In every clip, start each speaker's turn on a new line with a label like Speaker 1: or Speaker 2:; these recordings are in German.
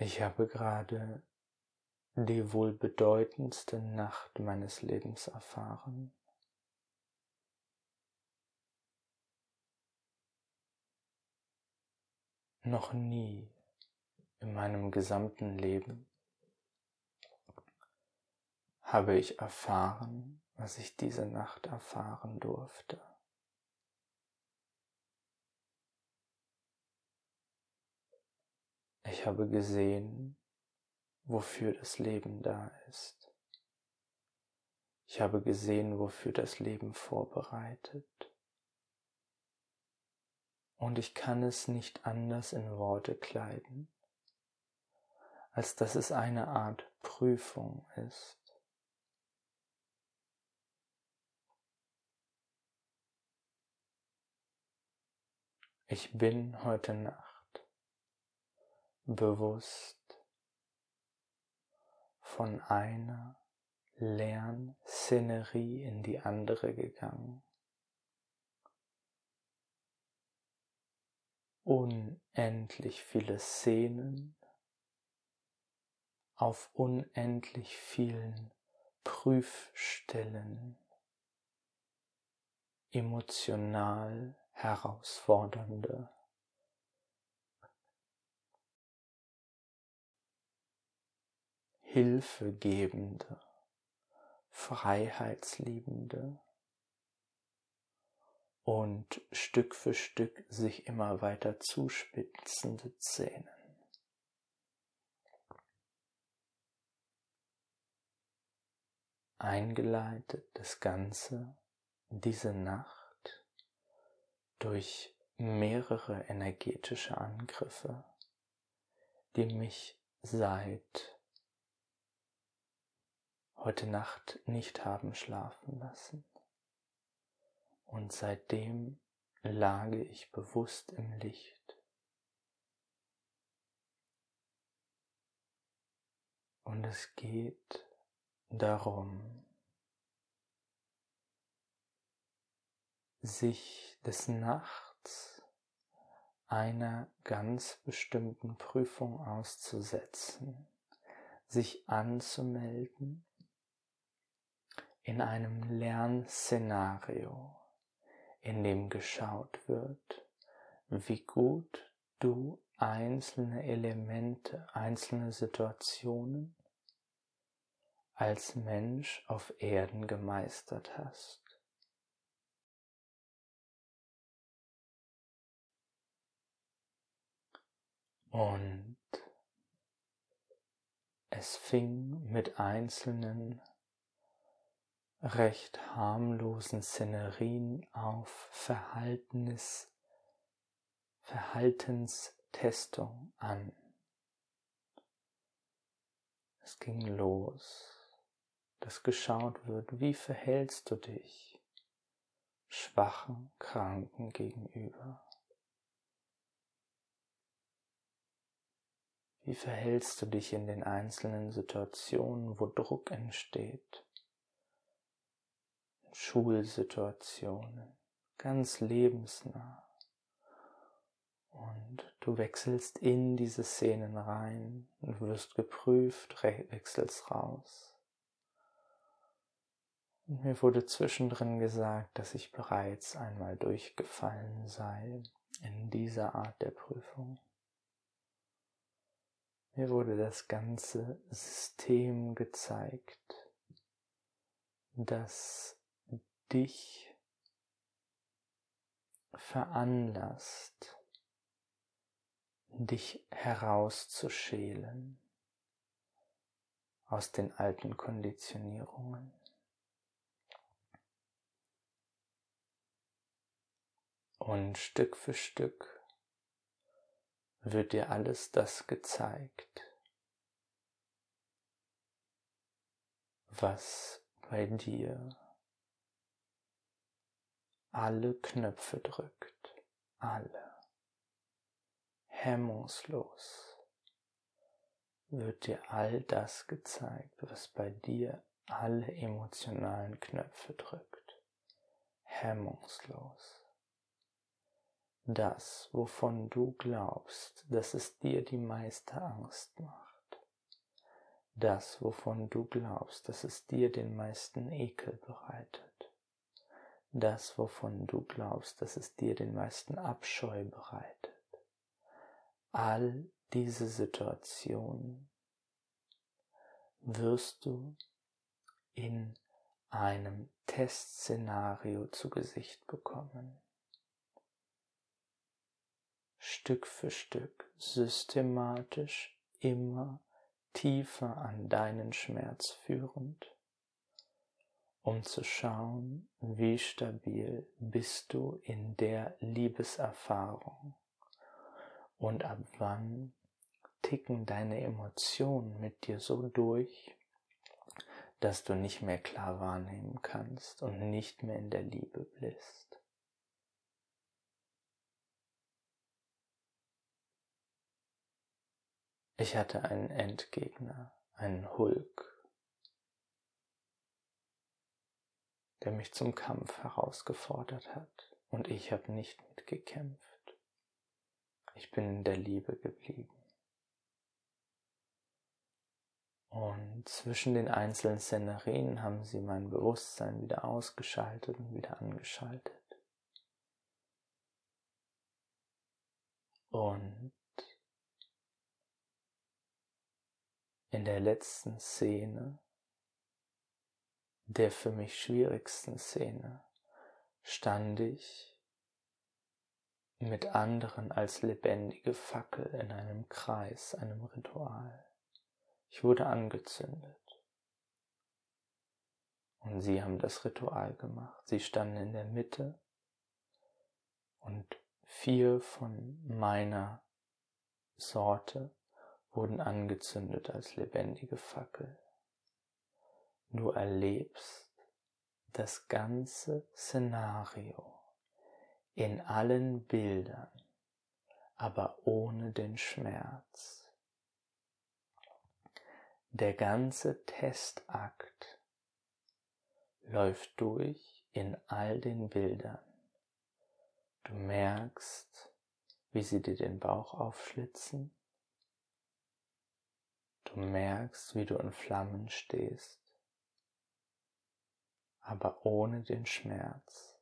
Speaker 1: Ich habe gerade die wohl bedeutendste Nacht meines Lebens erfahren. Noch nie in meinem gesamten Leben habe ich erfahren, was ich diese Nacht erfahren durfte. Ich habe gesehen, wofür das Leben da ist. Ich habe gesehen, wofür das Leben vorbereitet. Und ich kann es nicht anders in Worte kleiden, als dass es eine Art Prüfung ist. Ich bin heute Nacht bewusst von einer Lernszenerie in die andere gegangen. Unendlich viele Szenen auf unendlich vielen Prüfstellen, emotional herausfordernde Hilfegebende, Freiheitsliebende und Stück für Stück sich immer weiter zuspitzende Szenen. Eingeleitet das Ganze diese Nacht durch mehrere energetische Angriffe, die mich seit heute Nacht nicht haben schlafen lassen. Und seitdem lage ich bewusst im Licht. Und es geht darum, sich des Nachts einer ganz bestimmten Prüfung auszusetzen, sich anzumelden in einem Lernszenario, in dem geschaut wird, wie gut du einzelne Elemente, einzelne Situationen als Mensch auf Erden gemeistert hast. Und es fing mit einzelnen recht harmlosen Szenerien auf Verhaltenis, Verhaltenstestung an. Es ging los, dass geschaut wird, wie verhältst du dich schwachen, Kranken gegenüber. Wie verhältst du dich in den einzelnen Situationen, wo Druck entsteht? Schulsituationen, ganz lebensnah. Und du wechselst in diese Szenen rein und wirst geprüft, wechselst raus. Und mir wurde zwischendrin gesagt, dass ich bereits einmal durchgefallen sei in dieser Art der Prüfung. Mir wurde das ganze System gezeigt, das dich veranlasst, dich herauszuschälen aus den alten Konditionierungen. Und Stück für Stück wird dir alles das gezeigt, was bei dir alle Knöpfe drückt, alle, hemmungslos wird dir all das gezeigt, was bei dir alle emotionalen Knöpfe drückt, hemmungslos, das, wovon du glaubst, dass es dir die meiste Angst macht. Das, wovon du glaubst, dass es dir den meisten Ekel bereitet. Das, wovon du glaubst, dass es dir den meisten Abscheu bereitet. All diese Situationen wirst du in einem Testszenario zu Gesicht bekommen. Stück für Stück, systematisch, immer tiefer an deinen Schmerz führend, um zu schauen, wie stabil bist du in der Liebeserfahrung und ab wann ticken deine Emotionen mit dir so durch, dass du nicht mehr klar wahrnehmen kannst und nicht mehr in der Liebe bist. Ich hatte einen Endgegner, einen Hulk, der mich zum Kampf herausgefordert hat und ich habe nicht mitgekämpft. Ich bin in der Liebe geblieben. Und zwischen den einzelnen Szenerien haben sie mein Bewusstsein wieder ausgeschaltet und wieder angeschaltet. Und in der letzten Szene, der für mich schwierigsten Szene, stand ich mit anderen als lebendige Fackel in einem Kreis, einem Ritual. Ich wurde angezündet. Und sie haben das Ritual gemacht. Sie standen in der Mitte und vier von meiner Sorte wurden angezündet als lebendige Fackel. Du erlebst das ganze Szenario in allen Bildern, aber ohne den Schmerz. Der ganze Testakt läuft durch in all den Bildern. Du merkst, wie sie dir den Bauch aufschlitzen. Du merkst, wie du in Flammen stehst, aber ohne den Schmerz.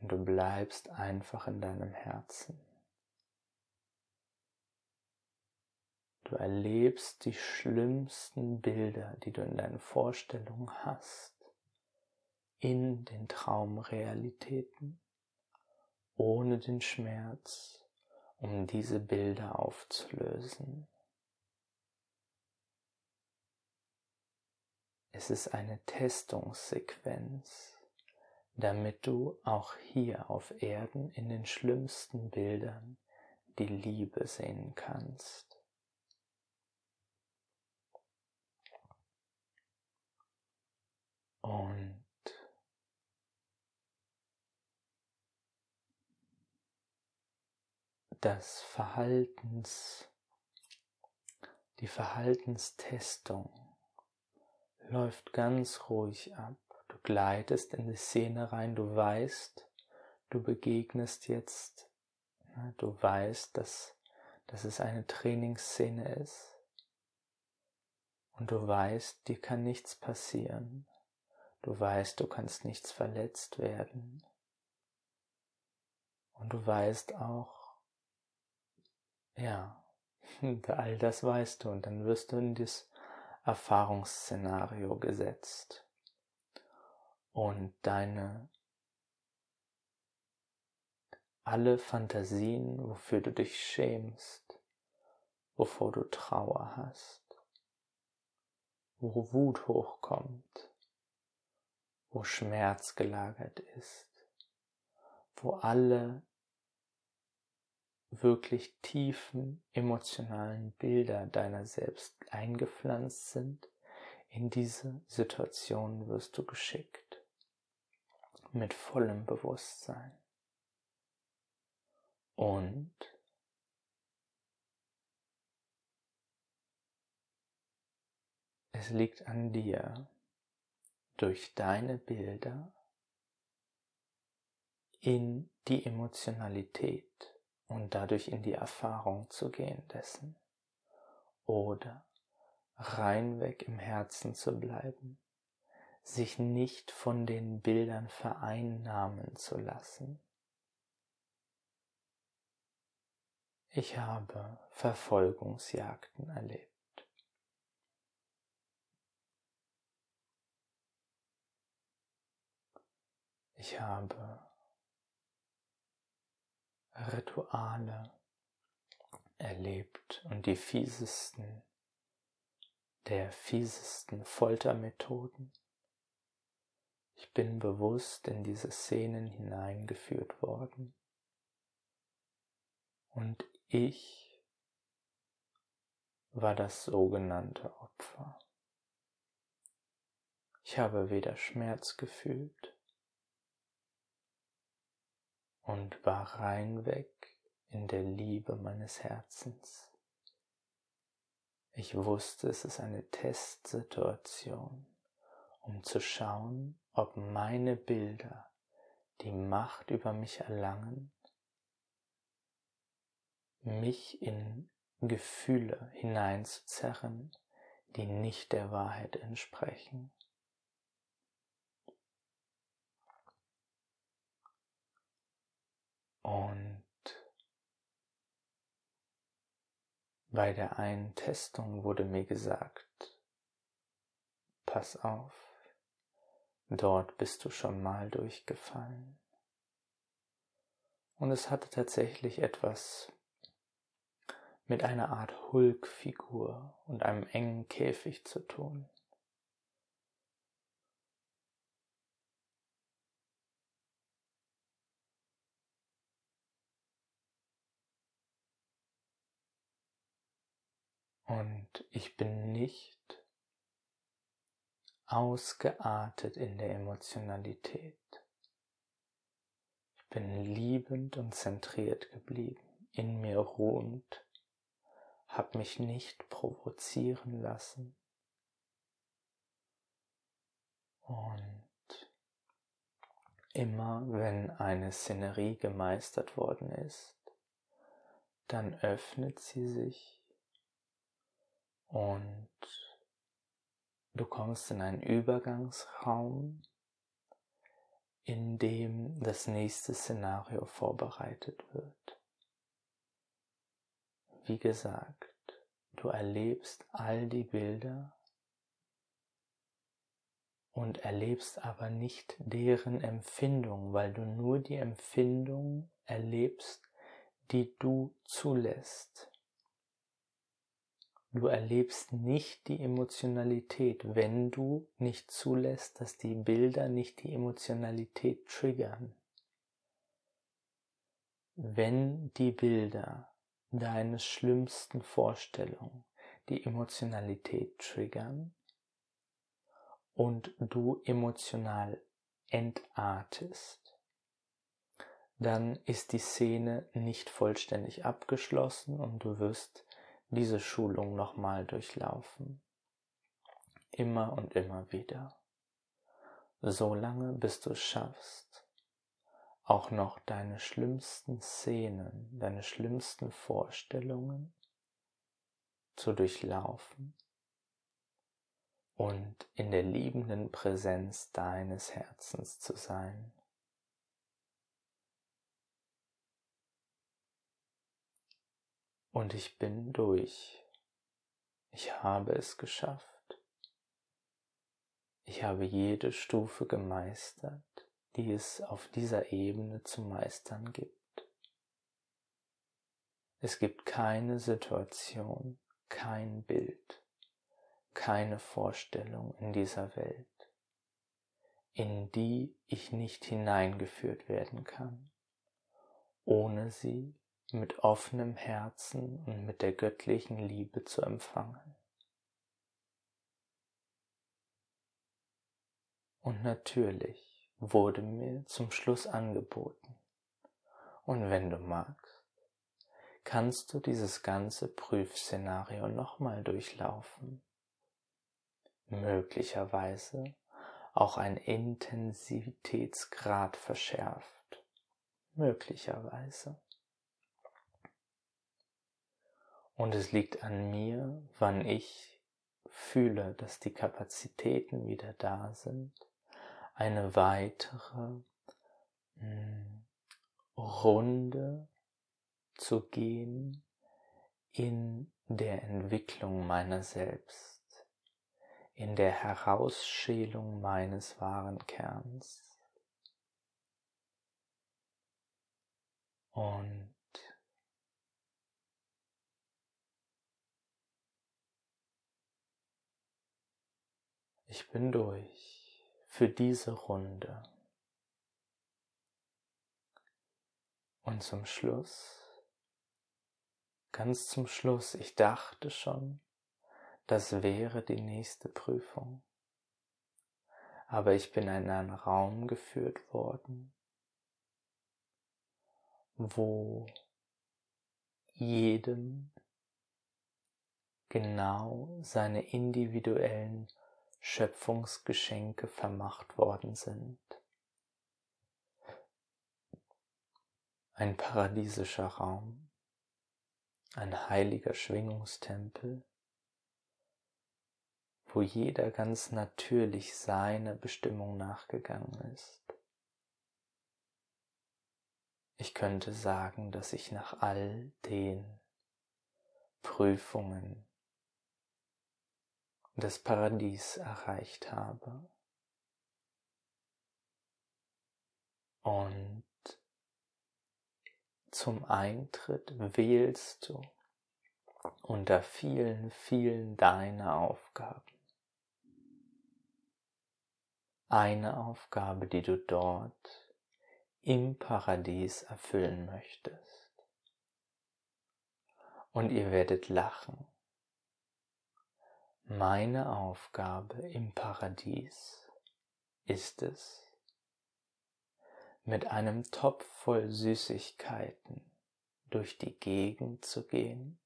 Speaker 1: Und du bleibst einfach in deinem Herzen. Du erlebst die schlimmsten Bilder, die du in deinen Vorstellungen hast, in den Traumrealitäten, ohne den Schmerz um diese Bilder aufzulösen. Es ist eine Testungssequenz, damit du auch hier auf Erden in den schlimmsten Bildern die Liebe sehen kannst. Und das Verhaltens, die Verhaltenstestung läuft ganz ruhig ab. Du gleitest in die Szene rein, du weißt, du begegnest jetzt, du weißt, dass, dass es eine Trainingsszene ist und du weißt, dir kann nichts passieren. Du weißt, du kannst nichts verletzt werden. Und du weißt auch, ja, all das weißt du und dann wirst du in das Erfahrungsszenario gesetzt. Und deine alle Fantasien, wofür du dich schämst, wovor du Trauer hast, wo Wut hochkommt, wo Schmerz gelagert ist, wo alle wirklich tiefen emotionalen Bilder deiner selbst eingepflanzt sind, in diese Situation wirst du geschickt mit vollem Bewusstsein. Und es liegt an dir, durch deine Bilder in die Emotionalität und dadurch in die Erfahrung zu gehen dessen oder reinweg im Herzen zu bleiben, sich nicht von den Bildern vereinnahmen zu lassen. Ich habe Verfolgungsjagden erlebt. Ich habe Rituale erlebt und die fiesesten der fiesesten Foltermethoden. Ich bin bewusst in diese Szenen hineingeführt worden. Und ich war das sogenannte Opfer. Ich habe weder Schmerz gefühlt und war reinweg in der Liebe meines Herzens. Ich wusste, es ist eine Testsituation, um zu schauen, ob meine Bilder die Macht über mich erlangen, mich in Gefühle hineinzuzerren, die nicht der Wahrheit entsprechen. Und Bei der einen Testung wurde mir gesagt, pass auf, dort bist du schon mal durchgefallen. Und es hatte tatsächlich etwas mit einer Art Hulkfigur und einem engen Käfig zu tun. Und ich bin nicht ausgeartet in der Emotionalität. Ich bin liebend und zentriert geblieben, in mir ruhend, hab mich nicht provozieren lassen. Und immer wenn eine Szenerie gemeistert worden ist, dann öffnet sie sich und du kommst in einen Übergangsraum, in dem das nächste Szenario vorbereitet wird. Wie gesagt, du erlebst all die Bilder und erlebst aber nicht deren Empfindung, weil du nur die Empfindung erlebst, die du zulässt. Du erlebst nicht die Emotionalität, wenn du nicht zulässt, dass die Bilder nicht die Emotionalität triggern. Wenn die Bilder deine schlimmsten Vorstellungen die Emotionalität triggern und du emotional entartest, dann ist die Szene nicht vollständig abgeschlossen und du wirst diese Schulung nochmal durchlaufen. Immer und immer wieder. So lange, bis du es schaffst, auch noch deine schlimmsten Szenen, deine schlimmsten Vorstellungen zu durchlaufen und in der liebenden Präsenz deines Herzens zu sein. Und ich bin durch. Ich habe es geschafft. Ich habe jede Stufe gemeistert, die es auf dieser Ebene zu meistern gibt. Es gibt keine Situation, kein Bild, keine Vorstellung in dieser Welt, in die ich nicht hineingeführt werden kann, ohne sie mit offenem Herzen und mit der göttlichen Liebe zu empfangen. Und natürlich wurde mir zum Schluss angeboten, und wenn du magst, kannst du dieses ganze Prüfszenario nochmal durchlaufen. Möglicherweise auch ein Intensitätsgrad verschärft möglicherweise. Und es liegt an mir, wann ich fühle, dass die Kapazitäten wieder da sind, eine weitere mh, hm, Runde zu gehen in der Entwicklung meiner selbst, in der Herausschälung meines wahren Kerns. Und ich bin durch für diese Runde. Und zum Schluss, ganz zum Schluss, ich dachte schon, das wäre die nächste Prüfung. Aber ich bin in einen Raum geführt worden, wo jedem genau seine individuellen Schöpfungsgeschenke vermacht worden sind. Ein paradiesischer Raum, ein heiliger Schwingungstempel, wo jeder ganz natürlich seiner Bestimmung nachgegangen ist. Ich könnte sagen, dass ich nach all den Prüfungen das Paradies erreicht habe. Und zum Eintritt wählst du unter vielen, vielen deiner Aufgaben. Eine Aufgabe, die du dort im Paradies erfüllen möchtest. Und ihr werdet lachen. Meine Aufgabe im Paradies ist es, mit einem Topf voll Süßigkeiten durch die Gegend zu gehen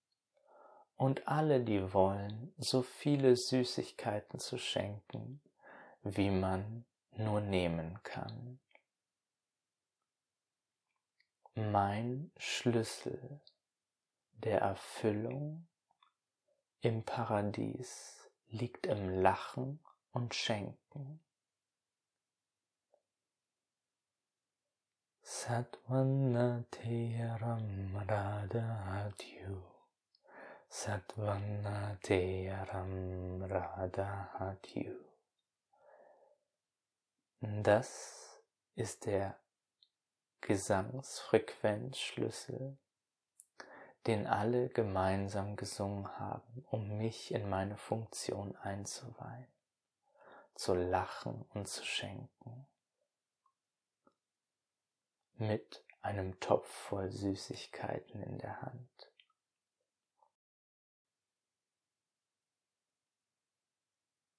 Speaker 1: und alle, die wollen, so viele Süßigkeiten zu schenken, wie man nur nehmen kann. Mein Schlüssel der Erfüllung im Paradies liegt im Lachen und Schenken. Satvanateyaram radhatyu Satvanateyaram radhatyu Das ist der Gesangsfrequenzschlüssel, den alle gemeinsam gesungen haben, um mich in meine Funktion einzuweihen, zu lachen und zu schenken mit einem Topf voll Süßigkeiten in der Hand.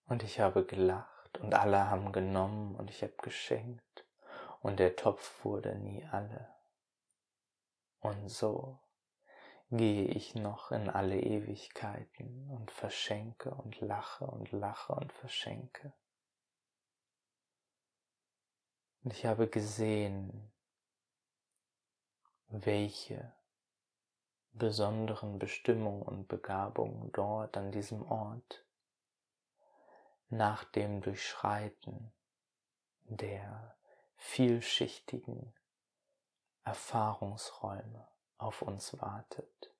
Speaker 1: Und ich habe gelacht und alle haben genommen und ich habe geschenkt und der Topf wurde nie alle. Und so gehe ich noch in alle Ewigkeiten und verschenke und lache und lache und verschenke. Und ich habe gesehen, welche besonderen Bestimmungen und Begabungen dort an diesem Ort nach dem Durchschreiten der vielschichtigen Erfahrungsräume auf uns wartet.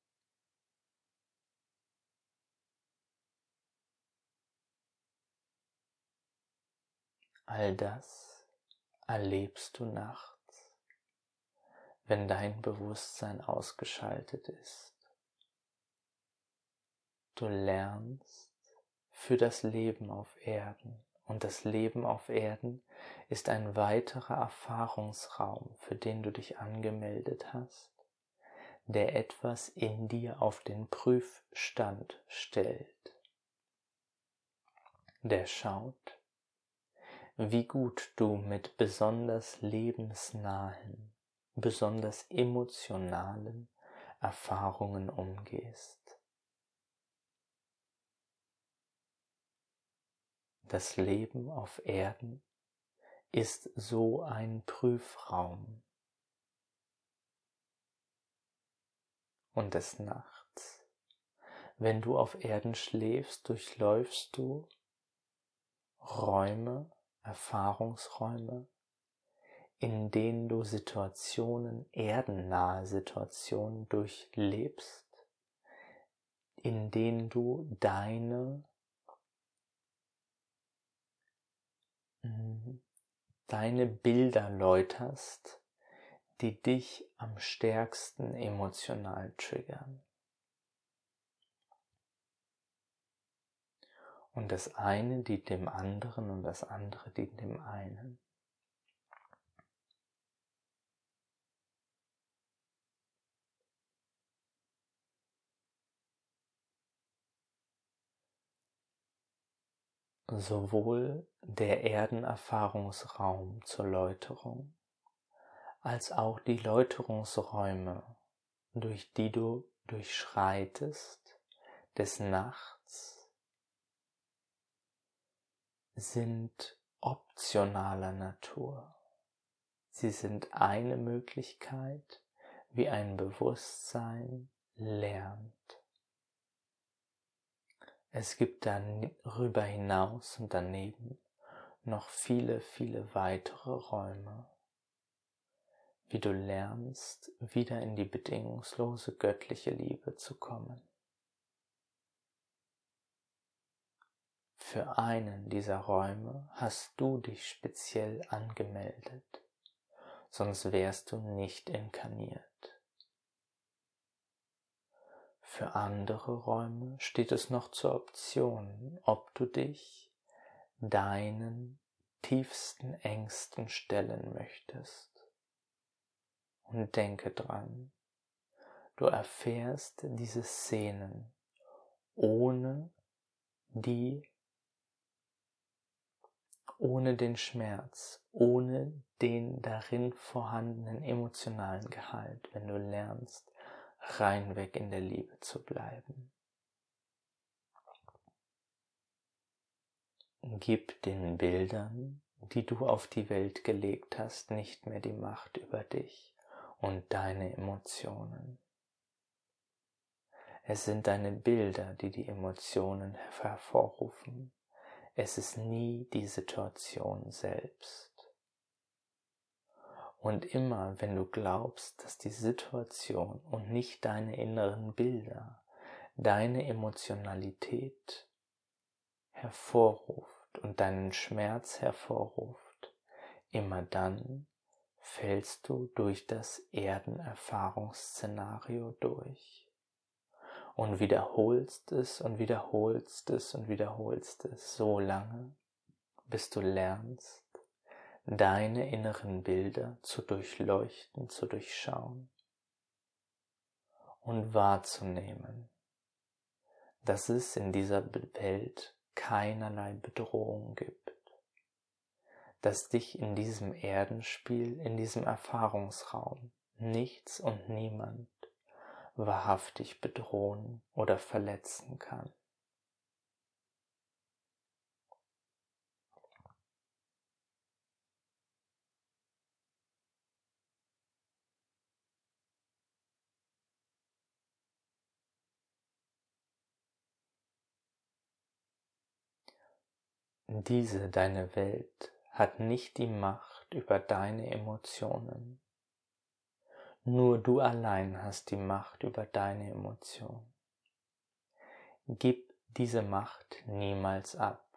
Speaker 1: All das erlebst du nachts wenn dein Bewusstsein ausgeschaltet ist. Du lernst für das Leben auf Erden und das Leben auf Erden ist ein weiterer Erfahrungsraum, für den du dich angemeldet hast, der etwas in dir auf den Prüfstand stellt. Der schaut, wie gut du mit besonders lebensnahen besonders emotionalen Erfahrungen umgehst. Das Leben auf Erden ist so ein Prüfraum, und des Nachts. Wenn du auf Erden schläfst, durchläufst du Räume, Erfahrungsräume, in denen du Situationen, erdennahe Situationen durchlebst, in denen du deine mm, deine Bilder läuterst, die dich am stärksten emotional triggern. Und das eine dient dem anderen und das andere dient dem einen. sowohl der Erdenerfahrungsraum zur Läuterung als auch die Läuterungsräume, durch die du durchschreitest, des Nachts, sind optionaler Natur. Sie sind eine Möglichkeit, wie ein Bewusstsein lernt. Es gibt darüber hinaus und daneben noch viele, viele weitere Räume, wie du lernst, wieder in die bedingungslose göttliche Liebe zu kommen. Für einen dieser Räume hast du dich speziell angemeldet, sonst wärst du nicht inkarniert. Für andere Räume steht es noch zur Option, ob du dich deinen tiefsten Ängsten stellen möchtest. Und denke dran, du erfährst diese Szenen ohne die, ohne den Schmerz, ohne den darin vorhandenen emotionalen Gehalt, wenn du lernst, reinweg in der Liebe zu bleiben. Gib den Bildern, die du auf die Welt gelegt hast, nicht mehr die Macht über dich und deine Emotionen. Es sind deine Bilder, die die Emotionen hervorrufen. Es ist nie die Situation selbst. Und immer, wenn du glaubst, dass die Situation und nicht deine inneren Bilder deine Emotionalität hervorruft und deinen Schmerz hervorruft, immer dann fällst du durch das Erdenerfahrungsszenario durch. Und wiederholst es und wiederholst es und wiederholst es so lange, bis du lernst, deine inneren Bilder zu durchleuchten, zu durchschauen und wahrzunehmen, dass es in dieser Welt keinerlei Bedrohung gibt, dass dich in diesem Erdenspiel, in diesem Erfahrungsraum nichts und niemand wahrhaftig bedrohen oder verletzen kann. Diese deine Welt hat nicht die Macht über deine Emotionen. Nur du allein hast die Macht über deine Emotionen. Gib diese Macht niemals ab,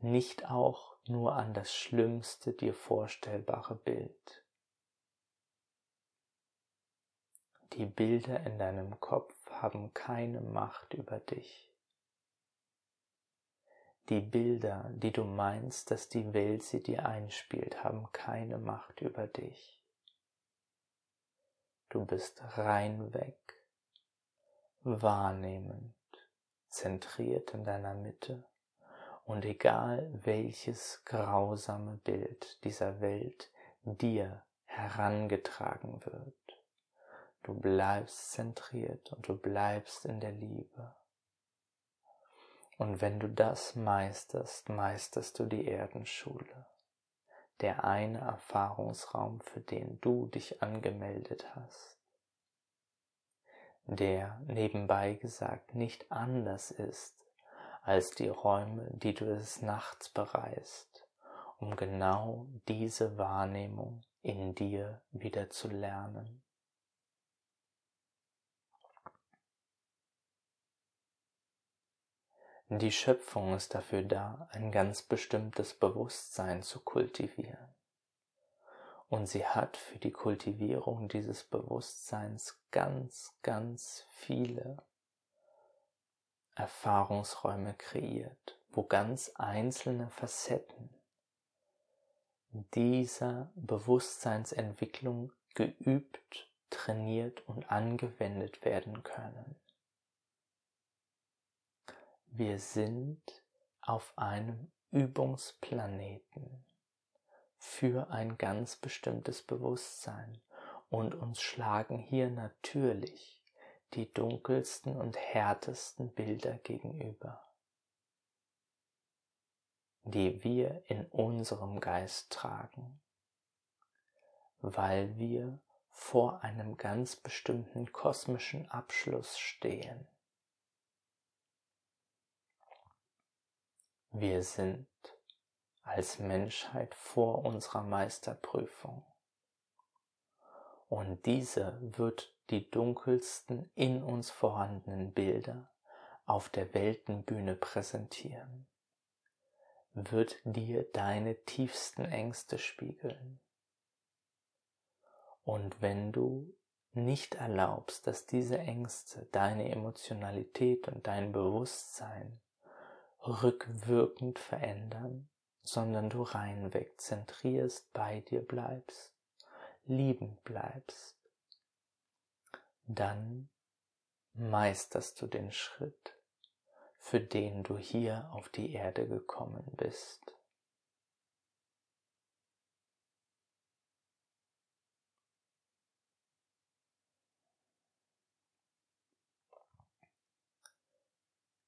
Speaker 1: nicht auch nur an das schlimmste dir vorstellbare Bild. Die Bilder in deinem Kopf haben keine Macht über dich. Die Bilder, die du meinst, dass die Welt sie dir einspielt, haben keine Macht über dich. Du bist reinweg, wahrnehmend, zentriert in deiner Mitte und egal welches grausame Bild dieser Welt dir herangetragen wird, du bleibst zentriert und du bleibst in der Liebe. Und wenn du das meisterst, meisterst du die Erdenschule, der eine Erfahrungsraum, für den du dich angemeldet hast. der nebenbei gesagt nicht anders ist als die Räume, die du des Nachts bereist, um genau diese Wahrnehmung in dir wieder zu lernen. Die Schöpfung ist dafür da, ein ganz bestimmtes Bewusstsein zu kultivieren. Und sie hat für die Kultivierung dieses Bewusstseins ganz, ganz viele Erfahrungsräume kreiert, wo ganz einzelne Facetten dieser Bewusstseinsentwicklung geübt, trainiert und angewendet werden können. Wir sind auf einem Übungsplaneten für ein ganz bestimmtes Bewusstsein und uns schlagen hier natürlich die dunkelsten und härtesten Bilder gegenüber, die wir in unserem Geist tragen, weil wir vor einem ganz bestimmten kosmischen Abschluss stehen. Wir sind als Menschheit vor unserer Meisterprüfung. Und diese wird die dunkelsten in uns vorhandenen Bilder auf der Weltenbühne präsentieren, wird dir deine tiefsten Ängste spiegeln. Und wenn du nicht erlaubst, dass diese Ängste deine Emotionalität und dein Bewusstsein rückwirkend verändern, sondern du reinweg zentrierst, bei dir bleibst, liebend bleibst, dann meisterst du den Schritt, für den du hier auf die Erde gekommen bist.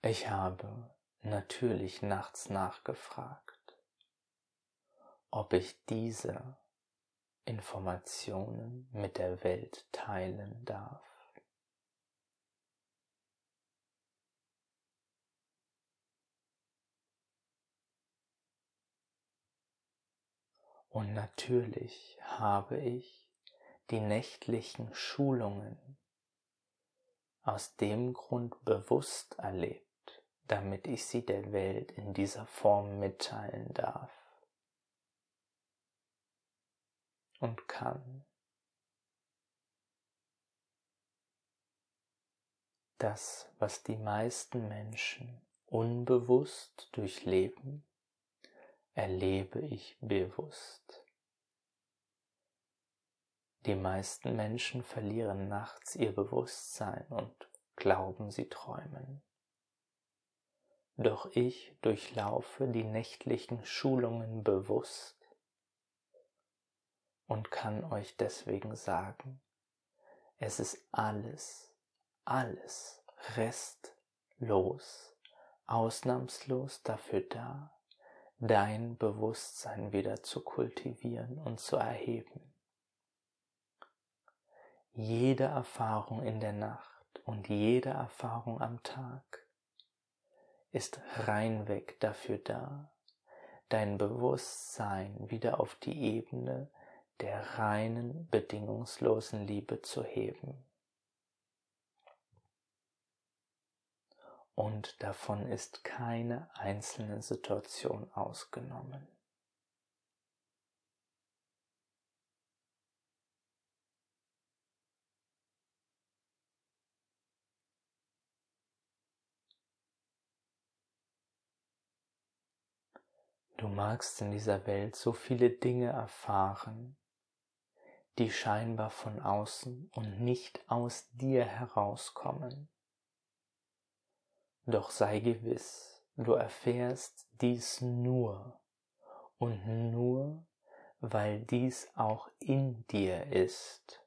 Speaker 1: Ich habe natürlich nachts nachgefragt, ob ich diese Informationen mit der Welt teilen darf. Und natürlich habe ich die nächtlichen Schulungen aus dem Grund bewusst erlebt, damit ich sie der Welt in dieser Form mitteilen darf und kann. Das, was die meisten Menschen unbewusst durchleben, erlebe ich bewusst. Die meisten Menschen verlieren nachts ihr Bewusstsein und glauben, sie träumen. Doch ich durchlaufe die nächtlichen Schulungen bewusst und kann euch deswegen sagen, es ist alles, alles restlos, ausnahmslos dafür da, dein Bewusstsein wieder zu kultivieren und zu erheben. Jede Erfahrung in der Nacht und jede Erfahrung am Tag ist reinweg dafür da, dein Bewusstsein wieder auf die Ebene der reinen, bedingungslosen Liebe zu heben. Und davon ist keine einzelne Situation ausgenommen. Du magst in dieser Welt so viele Dinge erfahren, die scheinbar von außen und nicht aus dir herauskommen. Doch sei gewiss, du erfährst dies nur und nur, weil dies auch in dir ist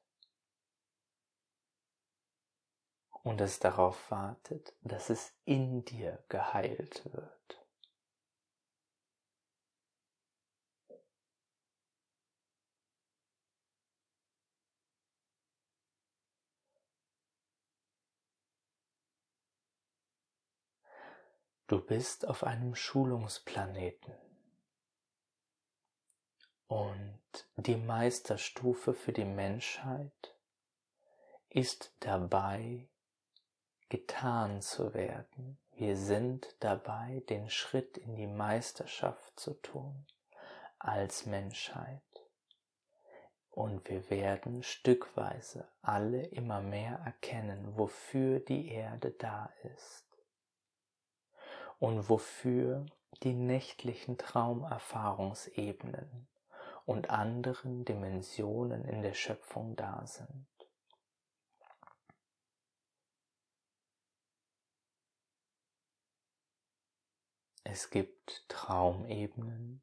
Speaker 1: und es darauf wartet, dass es in dir geheilt wird. Du bist auf einem Schulungsplaneten. Und die Meisterstufe für die Menschheit ist dabei, getan zu werden. Wir sind dabei, den Schritt in die Meisterschaft zu tun als Menschheit. Und wir werden stückweise alle immer mehr erkennen, wofür die Erde da ist und wofür die nächtlichen Traumerfahrungsebenen und anderen Dimensionen in der Schöpfung da sind. Es gibt Traumebenen,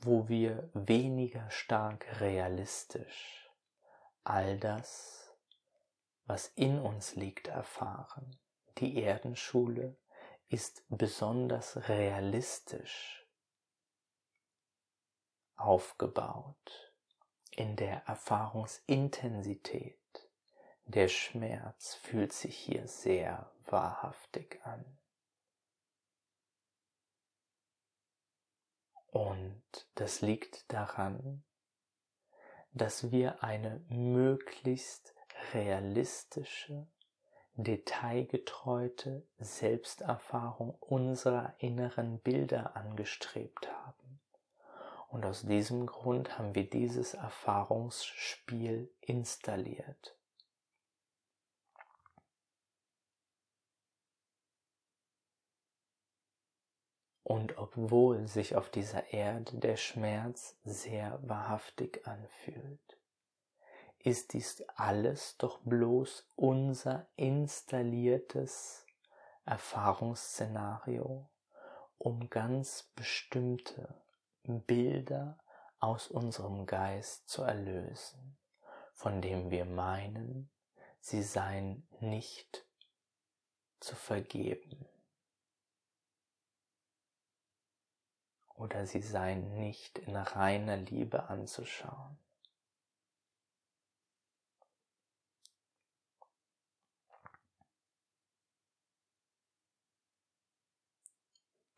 Speaker 1: wo wir weniger stark realistisch all das, was in uns liegt, erfahren. Die Erdenschule ist besonders realistisch aufgebaut in der Erfahrungsintensität. Der Schmerz fühlt sich hier sehr wahrhaftig an. Und das liegt daran, dass wir eine möglichst realistische, detailgetreute Selbsterfahrung unserer inneren Bilder angestrebt haben. Und aus diesem Grund haben wir dieses Erfahrungsspiel installiert. Und obwohl sich auf dieser Erde der Schmerz sehr wahrhaftig anfühlt, ist dies alles doch bloß unser installiertes Erfahrungsszenario, um ganz bestimmte Bilder aus unserem Geist zu erlösen, von dem wir meinen, sie seien nicht zu vergeben. oder sie seien nicht in reiner Liebe anzuschauen.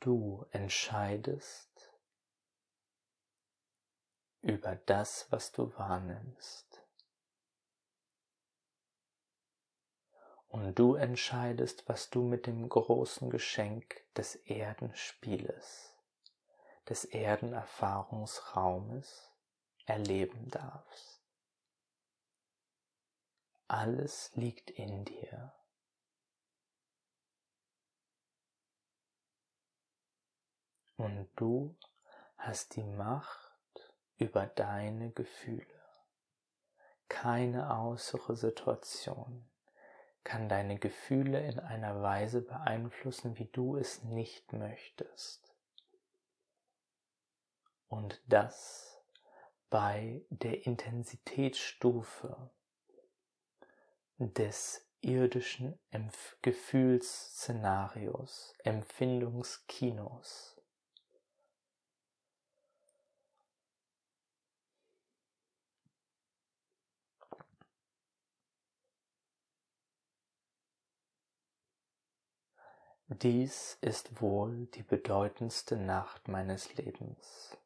Speaker 1: Du entscheidest über das, was du wahrnimmst. Und du entscheidest, was du mit dem großen Geschenk des Erdenspieles des Erdenerfahrungsraumes erleben darfst. Alles liegt in dir. Und du hast die Macht über deine Gefühle. Keine äußere Situation kann deine Gefühle in einer Weise beeinflussen, wie du es nicht möchtest und das bei der Intensitätsstufe des irdischen Gefühlsszenarios, Empfindungskinos. Dies ist wohl die bedeutendste Nacht meines Lebens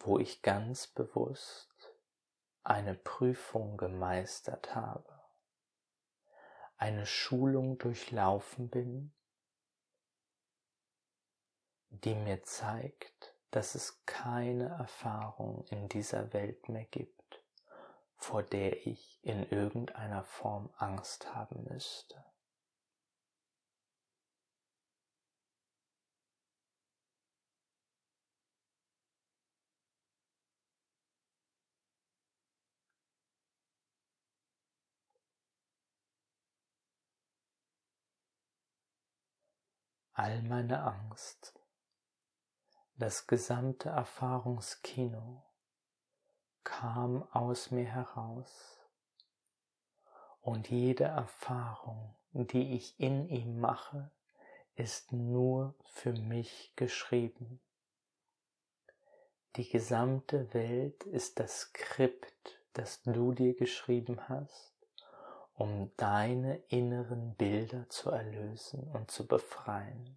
Speaker 1: wo ich ganz bewusst eine Prüfung gemeistert habe, eine Schulung durchlaufen bin, die mir zeigt, dass es keine Erfahrung in dieser Welt mehr gibt, vor der ich in irgendeiner Form Angst haben müsste. All meine Angst, das gesamte Erfahrungskino kam aus mir heraus. Und jede Erfahrung, die ich in ihm mache, ist nur für mich geschrieben. Die gesamte Welt ist das Skript, das du dir geschrieben hast um deine inneren Bilder zu erlösen und zu befreien.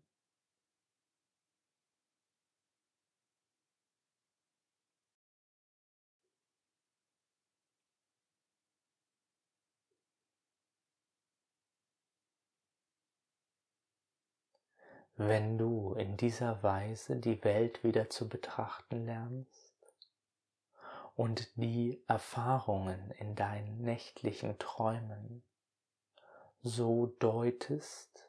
Speaker 1: Wenn du in dieser Weise die Welt wieder zu betrachten lernst und die Erfahrungen in deinen nächtlichen Träumen so deutest,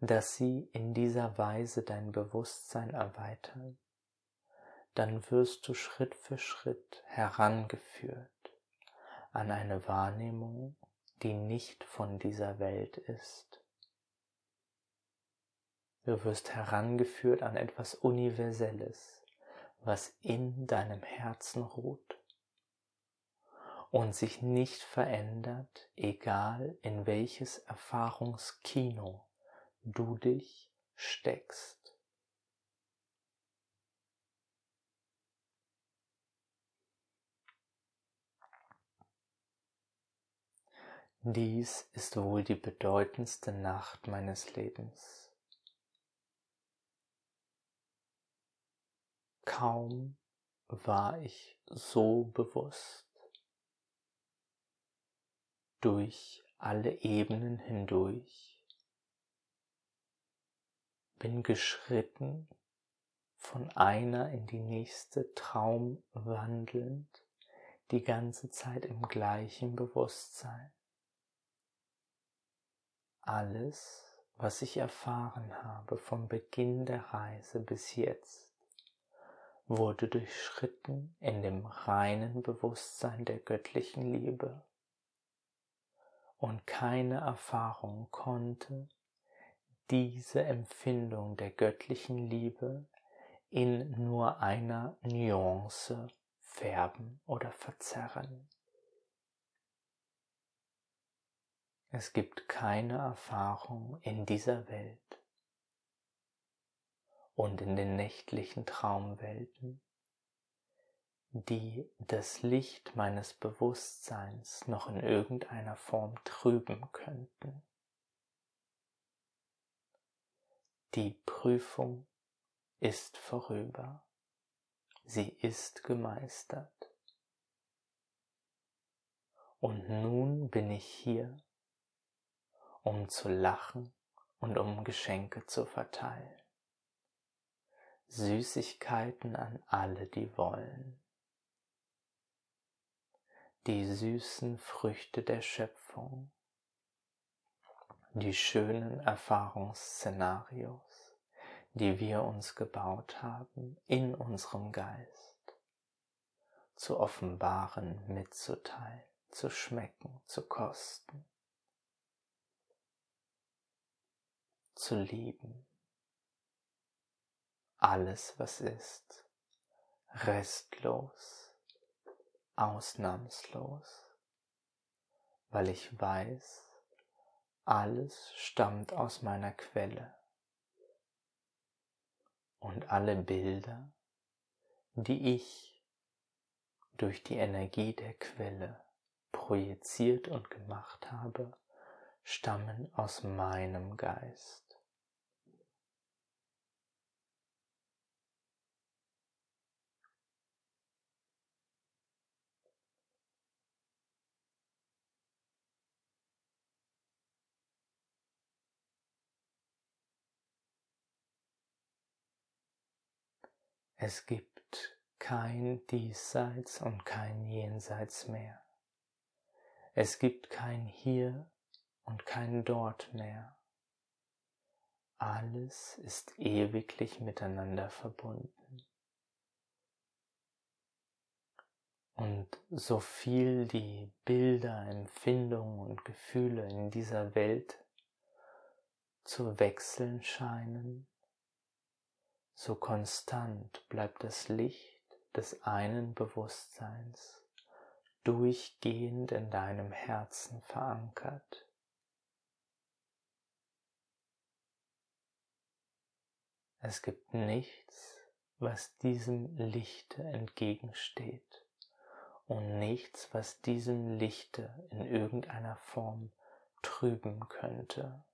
Speaker 1: dass sie in dieser Weise dein Bewusstsein erweitern, dann wirst du Schritt für Schritt herangeführt an eine Wahrnehmung, die nicht von dieser Welt ist. Du wirst herangeführt an etwas Universelles, was in deinem Herzen ruht und sich nicht verändert, egal in welches Erfahrungskino du dich steckst. Dies ist wohl die bedeutendste Nacht meines Lebens. Kaum war ich so bewusst durch alle Ebenen hindurch, bin geschritten von einer in die nächste Traum wandelnd, die ganze Zeit im gleichen Bewusstsein. Alles, was ich erfahren habe vom Beginn der Reise bis jetzt, wurde durchschritten in dem reinen Bewusstsein der göttlichen Liebe. Und keine Erfahrung konnte diese Empfindung der göttlichen Liebe in nur einer Nuance färben oder verzerren. Es gibt keine Erfahrung in dieser Welt, und in den nächtlichen Traumwelten, die das Licht meines Bewusstseins noch in irgendeiner Form trüben könnten. Die Prüfung ist vorüber, sie ist gemeistert. Und nun bin ich hier, um zu lachen und um Geschenke zu verteilen. Süßigkeiten an alle, die wollen. Die süßen Früchte der Schöpfung, die schönen Erfahrungsszenarios, die wir uns gebaut haben in unserem Geist, zu offenbaren, mitzuteilen, zu schmecken, zu kosten, zu lieben alles, was ist, restlos, ausnahmslos, weil ich weiß, alles stammt aus meiner Quelle. Und alle Bilder, die ich durch die Energie der Quelle projiziert und gemacht habe, stammen aus meinem Geist. Es gibt kein Diesseits und kein Jenseits mehr. Es gibt kein Hier und kein Dort mehr. Alles ist ewiglich miteinander verbunden. Und so viel die Bilder, Empfindungen und Gefühle in dieser Welt zu wechseln scheinen, so konstant bleibt das Licht des einen Bewusstseins durchgehend in deinem Herzen verankert. Es gibt nichts, was diesem Lichte entgegensteht und nichts, was diesem Lichte in irgendeiner Form trüben könnte.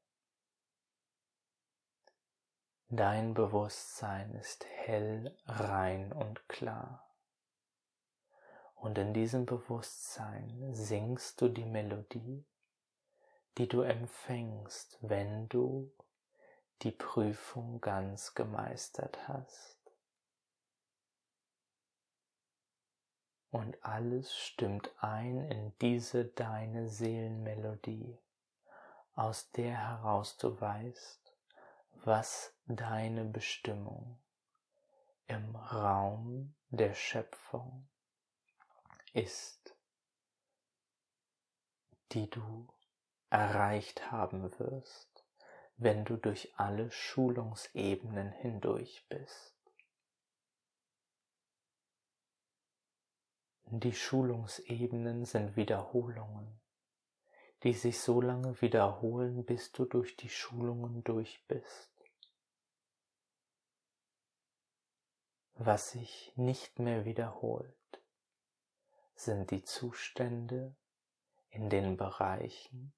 Speaker 1: Dein Bewusstsein ist hell, rein und klar. Und in diesem Bewusstsein singst du die Melodie, die du empfängst, wenn du die Prüfung ganz gemeistert hast. Und alles stimmt ein in diese deine Seelenmelodie, aus der heraus du weißt, was deine Bestimmung im Raum der Schöpfung ist, die du erreicht haben wirst, wenn du durch alle Schulungsebenen hindurch bist. Die Schulungsebenen sind Wiederholungen, die sich so lange wiederholen, bis du durch die Schulungen durch bist. Was sich nicht mehr wiederholt, sind die Zustände in den Bereichen,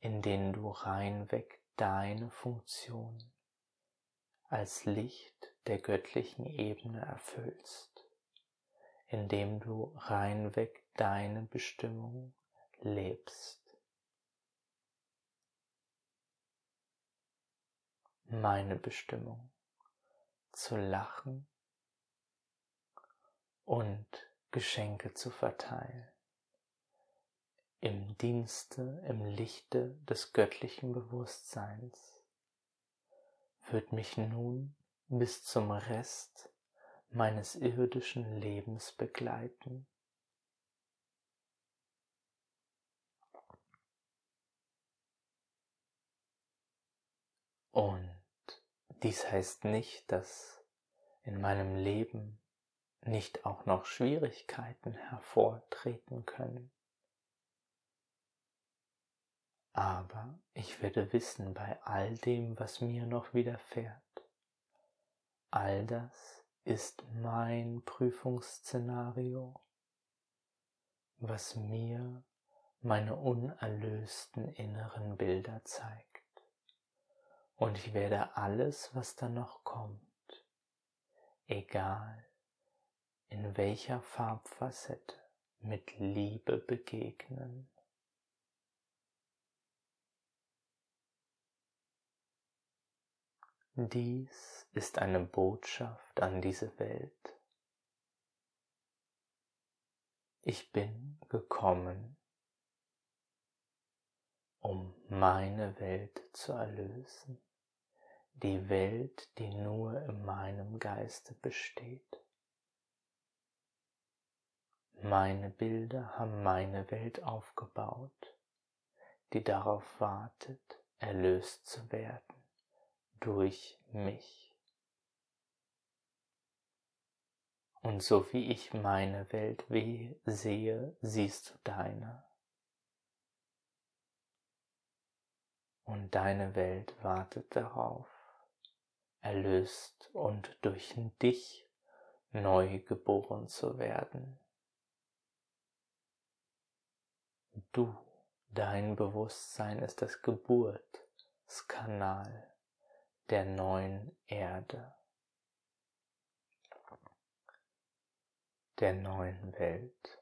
Speaker 1: in denen du reinweg deine Funktion als Licht der göttlichen Ebene erfüllst, indem du reinweg deine Bestimmung lebst. Meine Bestimmung zu lachen und Geschenke zu verteilen. Im Dienste, im Lichte des göttlichen Bewusstseins wird mich nun bis zum Rest meines irdischen Lebens begleiten. Und dies heißt nicht, dass in meinem Leben nicht auch noch Schwierigkeiten hervortreten können. Aber ich werde wissen bei all dem, was mir noch widerfährt, all das ist mein Prüfungsszenario, was mir meine unerlösten inneren Bilder zeigt. Und ich werde alles, was da noch kommt, egal in welcher Farbfacette, mit Liebe begegnen. Dies ist eine Botschaft an diese Welt. Ich bin gekommen, um meine Welt zu erlösen die Welt, die nur in meinem Geiste besteht. Meine Bilder haben meine Welt aufgebaut, die darauf wartet, erlöst zu werden durch mich. Und so wie ich meine Welt weh sehe, siehst du deine. Und deine Welt wartet darauf, erlöst und durch dich neu geboren zu werden. Du, dein Bewusstsein ist das Geburtskanal der neuen Erde, der neuen Welt.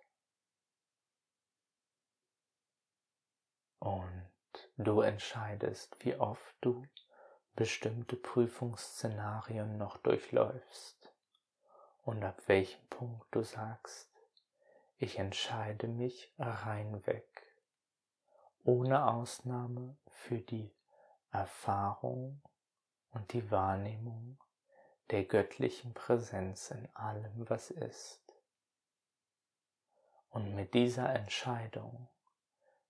Speaker 1: Und du entscheidest, wie oft du bestimmte Prüfungsszenarien noch durchläufst und ab welchem Punkt du sagst, ich entscheide mich reinweg, ohne Ausnahme für die Erfahrung und die Wahrnehmung der göttlichen Präsenz in allem, was ist. Und mit dieser Entscheidung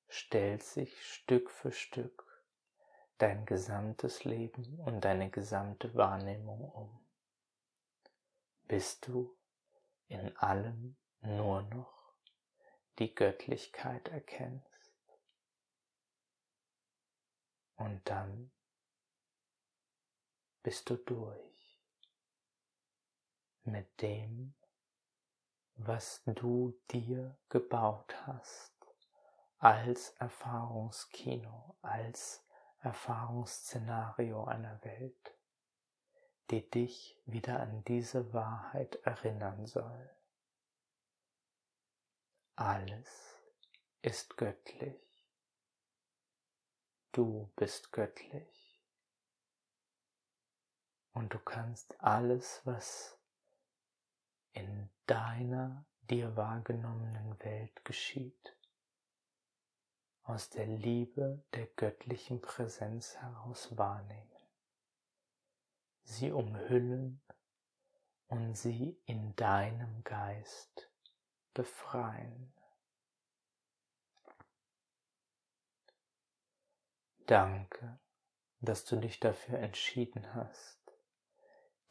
Speaker 1: stellt sich Stück für Stück dein gesamtes Leben und deine gesamte Wahrnehmung um, bis du in allem nur noch die Göttlichkeit erkennst. Und dann bist du durch mit dem, was du dir gebaut hast als Erfahrungskino, als Erfahrungsszenario einer Welt, die dich wieder an diese Wahrheit erinnern soll. Alles ist göttlich. Du bist göttlich. Und du kannst alles, was in deiner dir wahrgenommenen Welt geschieht, aus der Liebe der göttlichen Präsenz heraus wahrnehmen, sie umhüllen und sie in deinem Geist befreien. Danke, dass du dich dafür entschieden hast,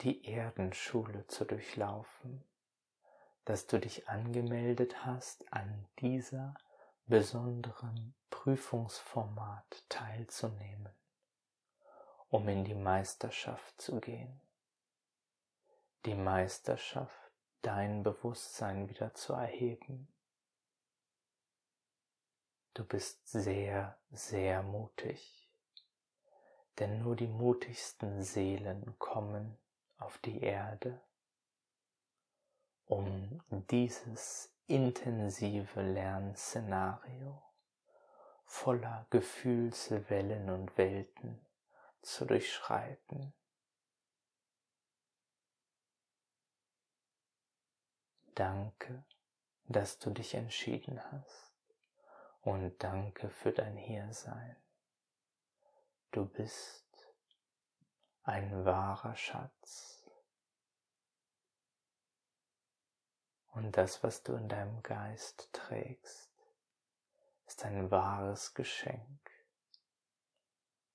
Speaker 1: die Erdenschule zu durchlaufen, dass du dich angemeldet hast, an dieser besonderen Prüfungsformat teilzunehmen, um in die Meisterschaft zu gehen. Die Meisterschaft, dein Bewusstsein wieder zu erheben. Du bist sehr, sehr mutig, denn nur die mutigsten Seelen kommen auf die Erde, um dieses intensive Lernszenario voller Gefühlswellen und Welten zu durchschreiten. Danke, dass du dich entschieden hast und danke für dein Hiersein. Du bist ein wahrer Schatz. Und das, was du in deinem Geist trägst, ist ein wahres Geschenk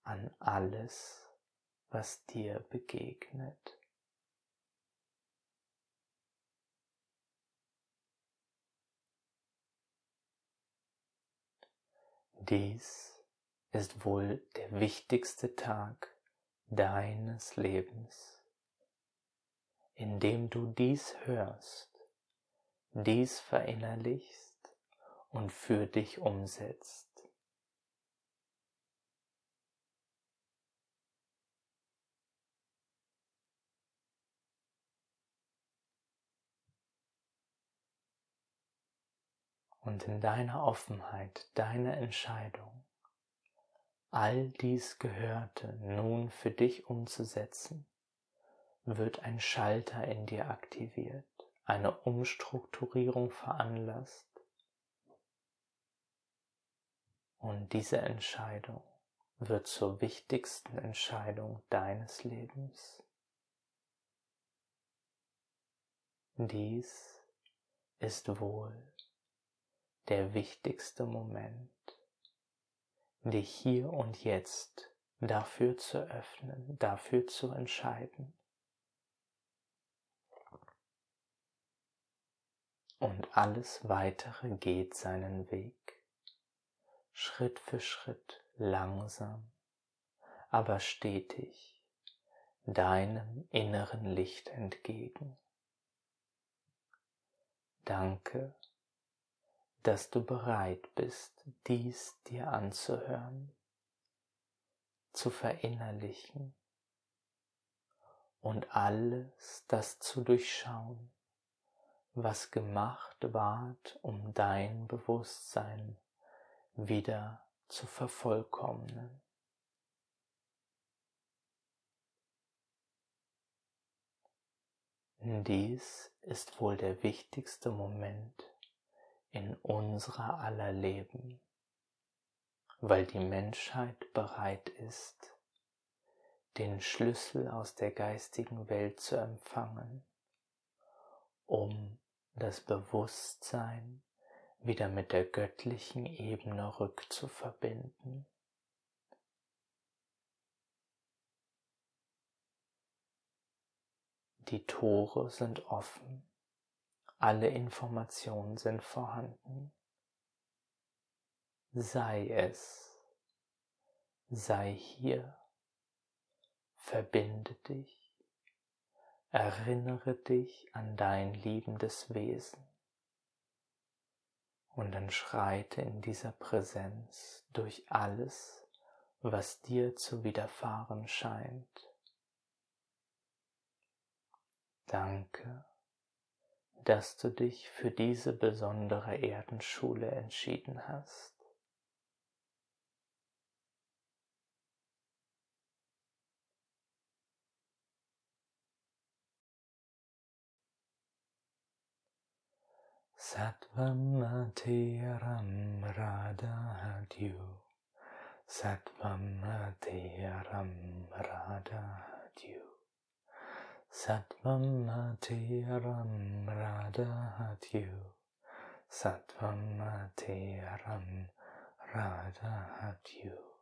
Speaker 1: an alles, was dir begegnet. Dies ist wohl der wichtigste Tag deines Lebens, in dem du dies hörst dies verinnerlichst und für dich umsetzt. Und in deiner Offenheit, deiner Entscheidung, all dies Gehörte nun für dich umzusetzen, wird ein Schalter in dir aktiviert eine Umstrukturierung veranlasst. Und diese Entscheidung wird zur wichtigsten Entscheidung deines Lebens. Dies ist wohl der wichtigste Moment, dich hier und jetzt dafür zu öffnen, dafür zu entscheiden. und alles weitere geht seinen Weg, Schritt für Schritt, langsam, aber stetig deinem inneren Licht entgegen. Danke, dass du bereit bist, dies dir anzuhören, zu verinnerlichen und alles das zu durchschauen, was gemacht ward, um dein Bewusstsein wieder zu vervollkommnen. Dies ist wohl der wichtigste Moment in unserer aller Leben, weil die Menschheit bereit ist, den Schlüssel aus der geistigen Welt zu empfangen, um das Bewusstsein wieder mit der göttlichen Ebene rückzuverbinden. Die Tore sind offen, alle Informationen sind vorhanden. Sei es, sei hier, verbinde dich Erinnere dich an dein liebendes Wesen. Und dann schreite in dieser Präsenz durch alles, was dir zu widerfahren scheint. Danke, dass du dich für diese besondere Erdenschule entschieden hast. Satvamatiram Radhadyu Satvamatiram Radhadyu Satvamatiram Radhadyu Satvamatiram Radhadyu